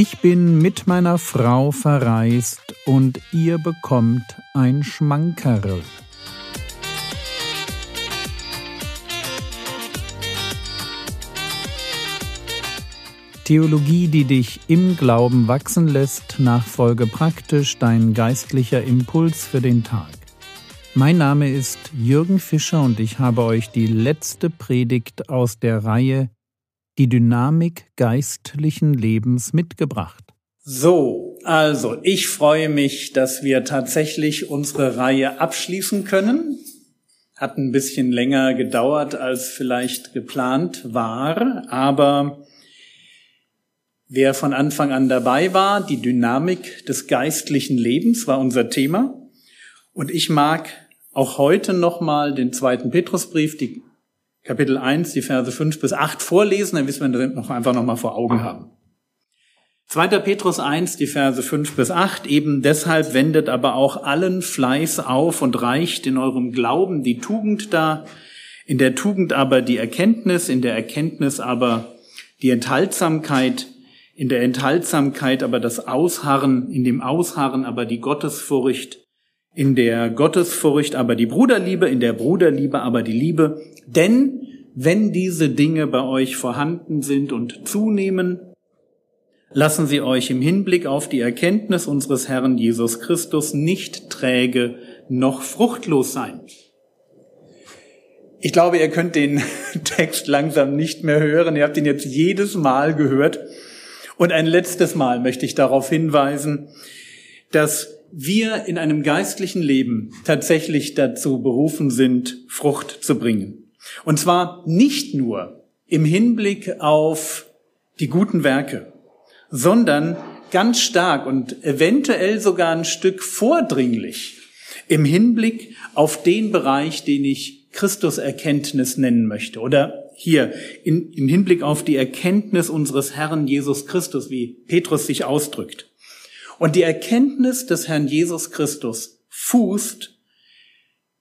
Ich bin mit meiner Frau verreist und ihr bekommt ein Schmankerl. Theologie, die dich im Glauben wachsen lässt, nachfolge praktisch dein geistlicher Impuls für den Tag. Mein Name ist Jürgen Fischer und ich habe euch die letzte Predigt aus der Reihe die Dynamik geistlichen Lebens mitgebracht. So, also ich freue mich, dass wir tatsächlich unsere Reihe abschließen können. Hat ein bisschen länger gedauert, als vielleicht geplant war, aber wer von Anfang an dabei war, die Dynamik des geistlichen Lebens war unser Thema. Und ich mag auch heute nochmal den zweiten Petrusbrief, die Kapitel 1, die Verse 5 bis 8 vorlesen, dann wissen wir das noch einfach nochmal vor Augen haben. 2. Petrus 1, die Verse 5 bis 8, eben deshalb wendet aber auch allen Fleiß auf und reicht in eurem Glauben die Tugend dar, in der Tugend aber die Erkenntnis, in der Erkenntnis aber die Enthaltsamkeit, in der Enthaltsamkeit aber das Ausharren, in dem Ausharren aber die Gottesfurcht, in der Gottesfurcht aber die Bruderliebe, in der Bruderliebe aber die Liebe. Denn wenn diese Dinge bei euch vorhanden sind und zunehmen, lassen sie euch im Hinblick auf die Erkenntnis unseres Herrn Jesus Christus nicht träge noch fruchtlos sein. Ich glaube, ihr könnt den Text langsam nicht mehr hören. Ihr habt ihn jetzt jedes Mal gehört. Und ein letztes Mal möchte ich darauf hinweisen, dass wir in einem geistlichen Leben tatsächlich dazu berufen sind, Frucht zu bringen. Und zwar nicht nur im Hinblick auf die guten Werke, sondern ganz stark und eventuell sogar ein Stück vordringlich im Hinblick auf den Bereich, den ich Christuserkenntnis nennen möchte. Oder hier in, im Hinblick auf die Erkenntnis unseres Herrn Jesus Christus, wie Petrus sich ausdrückt. Und die Erkenntnis des Herrn Jesus Christus fußt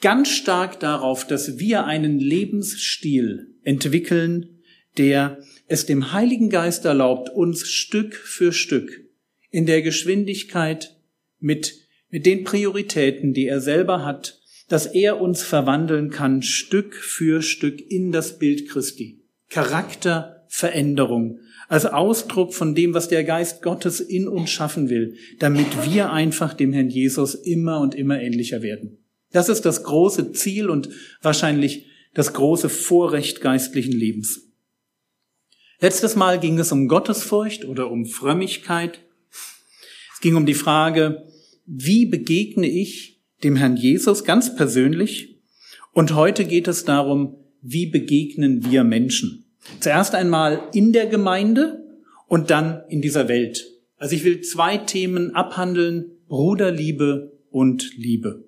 ganz stark darauf, dass wir einen Lebensstil entwickeln, der es dem Heiligen Geist erlaubt, uns Stück für Stück in der Geschwindigkeit mit, mit den Prioritäten, die er selber hat, dass er uns verwandeln kann, Stück für Stück in das Bild Christi. Charakterveränderung, als Ausdruck von dem, was der Geist Gottes in uns schaffen will, damit wir einfach dem Herrn Jesus immer und immer ähnlicher werden. Das ist das große Ziel und wahrscheinlich das große Vorrecht geistlichen Lebens. Letztes Mal ging es um Gottesfurcht oder um Frömmigkeit. Es ging um die Frage, wie begegne ich dem Herrn Jesus ganz persönlich? Und heute geht es darum, wie begegnen wir Menschen? Zuerst einmal in der Gemeinde und dann in dieser Welt. Also ich will zwei Themen abhandeln, Bruderliebe und Liebe.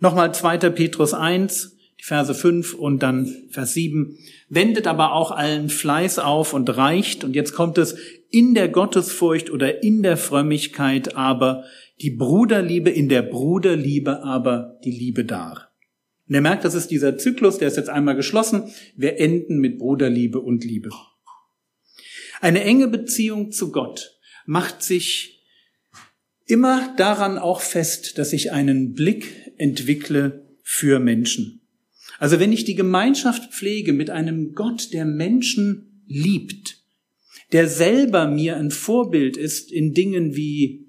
Nochmal 2. Petrus 1, die Verse 5 und dann Vers 7. Wendet aber auch allen Fleiß auf und reicht, und jetzt kommt es, in der Gottesfurcht oder in der Frömmigkeit aber die Bruderliebe, in der Bruderliebe aber die Liebe dar. Und er merkt, das ist dieser Zyklus, der ist jetzt einmal geschlossen. Wir enden mit Bruderliebe und Liebe. Eine enge Beziehung zu Gott macht sich immer daran auch fest, dass ich einen Blick entwickle für Menschen. Also wenn ich die Gemeinschaft pflege mit einem Gott, der Menschen liebt, der selber mir ein Vorbild ist in Dingen wie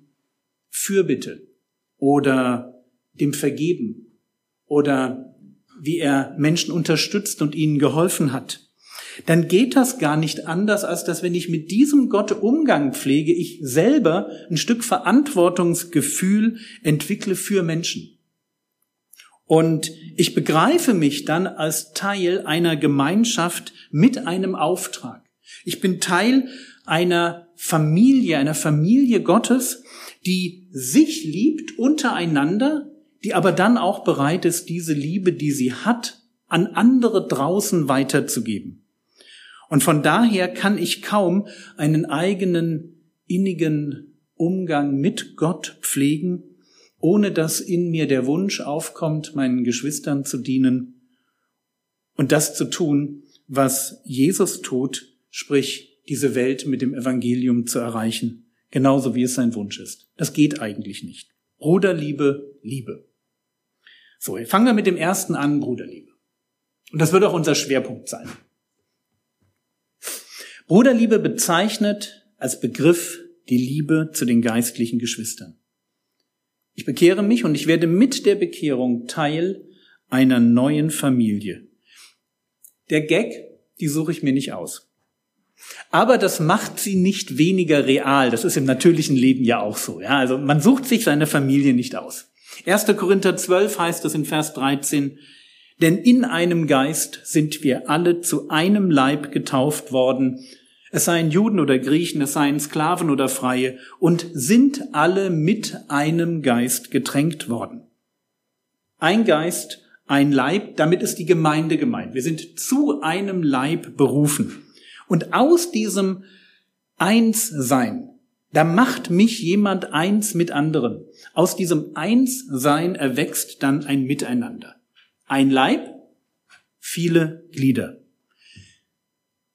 Fürbitte oder dem Vergeben oder wie er Menschen unterstützt und ihnen geholfen hat, dann geht das gar nicht anders, als dass wenn ich mit diesem Gott Umgang pflege, ich selber ein Stück Verantwortungsgefühl entwickle für Menschen. Und ich begreife mich dann als Teil einer Gemeinschaft mit einem Auftrag. Ich bin Teil einer Familie, einer Familie Gottes, die sich liebt untereinander, die aber dann auch bereit ist, diese Liebe, die sie hat, an andere draußen weiterzugeben. Und von daher kann ich kaum einen eigenen innigen Umgang mit Gott pflegen, ohne dass in mir der Wunsch aufkommt, meinen Geschwistern zu dienen und das zu tun, was Jesus tut, sprich diese Welt mit dem Evangelium zu erreichen, genauso wie es sein Wunsch ist. Das geht eigentlich nicht. Bruderliebe, Liebe. So, fangen wir mit dem ersten an, Bruderliebe. Und das wird auch unser Schwerpunkt sein. Bruderliebe bezeichnet als Begriff die Liebe zu den geistlichen Geschwistern. Ich bekehre mich und ich werde mit der Bekehrung Teil einer neuen Familie. Der Gag, die suche ich mir nicht aus. Aber das macht sie nicht weniger real. Das ist im natürlichen Leben ja auch so. Ja, also man sucht sich seine Familie nicht aus. 1. Korinther 12 heißt es in Vers 13, denn in einem Geist sind wir alle zu einem Leib getauft worden, es seien Juden oder Griechen, es seien Sklaven oder Freie, und sind alle mit einem Geist getränkt worden. Ein Geist, ein Leib, damit ist die Gemeinde gemeint. Wir sind zu einem Leib berufen. Und aus diesem Einssein, da macht mich jemand eins mit anderen. Aus diesem Einssein erwächst dann ein Miteinander. Ein Leib, viele Glieder.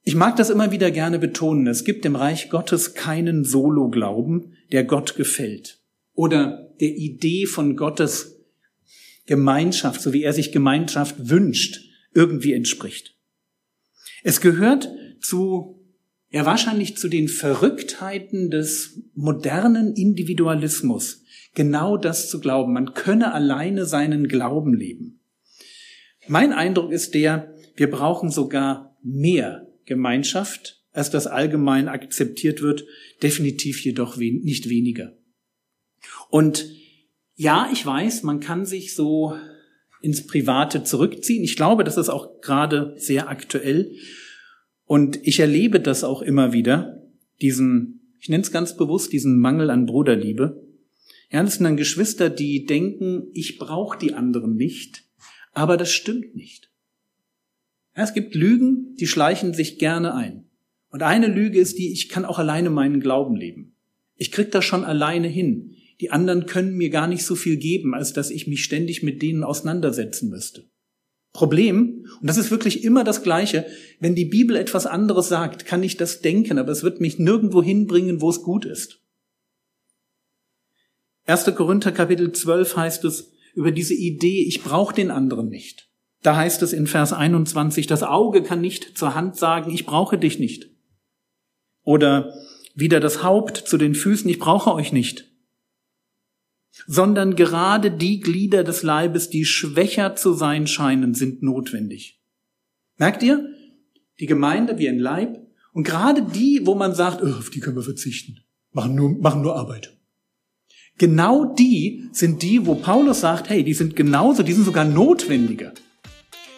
Ich mag das immer wieder gerne betonen. Es gibt im Reich Gottes keinen Solo-Glauben, der Gott gefällt oder der Idee von Gottes Gemeinschaft, so wie er sich Gemeinschaft wünscht, irgendwie entspricht. Es gehört zu, ja wahrscheinlich zu den Verrücktheiten des modernen Individualismus, genau das zu glauben. Man könne alleine seinen Glauben leben. Mein Eindruck ist der, wir brauchen sogar mehr Gemeinschaft, als das allgemein akzeptiert wird, definitiv jedoch nicht weniger. Und ja, ich weiß, man kann sich so ins Private zurückziehen. Ich glaube, das ist auch gerade sehr aktuell. Und ich erlebe das auch immer wieder, diesen, ich nenne es ganz bewusst, diesen Mangel an Bruderliebe. Ja, das sind dann Geschwister, die denken, ich brauche die anderen nicht, aber das stimmt nicht. Ja, es gibt Lügen, die schleichen sich gerne ein. Und eine Lüge ist die, ich kann auch alleine meinen Glauben leben. Ich krieg das schon alleine hin. Die anderen können mir gar nicht so viel geben, als dass ich mich ständig mit denen auseinandersetzen müsste. Problem, und das ist wirklich immer das Gleiche, wenn die Bibel etwas anderes sagt, kann ich das denken, aber es wird mich nirgendwo hinbringen, wo es gut ist. 1. Korinther Kapitel 12 heißt es über diese Idee, ich brauche den anderen nicht. Da heißt es in Vers 21, das Auge kann nicht zur Hand sagen, ich brauche dich nicht. Oder wieder das Haupt zu den Füßen, ich brauche euch nicht. Sondern gerade die Glieder des Leibes, die schwächer zu sein scheinen, sind notwendig. Merkt ihr? Die Gemeinde wie ein Leib und gerade die, wo man sagt, oh, auf die können wir verzichten, machen nur, machen nur Arbeit. Genau die sind die, wo Paulus sagt, hey, die sind genauso, die sind sogar notwendiger.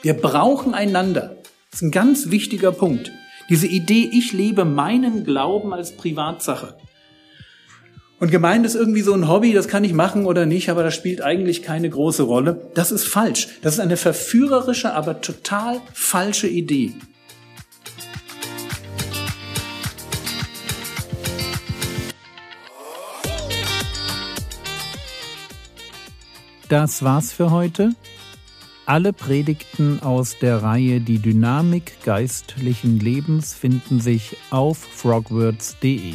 Wir brauchen einander. Das ist ein ganz wichtiger Punkt. Diese Idee, ich lebe meinen Glauben als Privatsache. Und Gemeinde ist irgendwie so ein Hobby, das kann ich machen oder nicht, aber das spielt eigentlich keine große Rolle. Das ist falsch. Das ist eine verführerische, aber total falsche Idee. Das war's für heute. Alle Predigten aus der Reihe Die Dynamik geistlichen Lebens finden sich auf frogwords.de.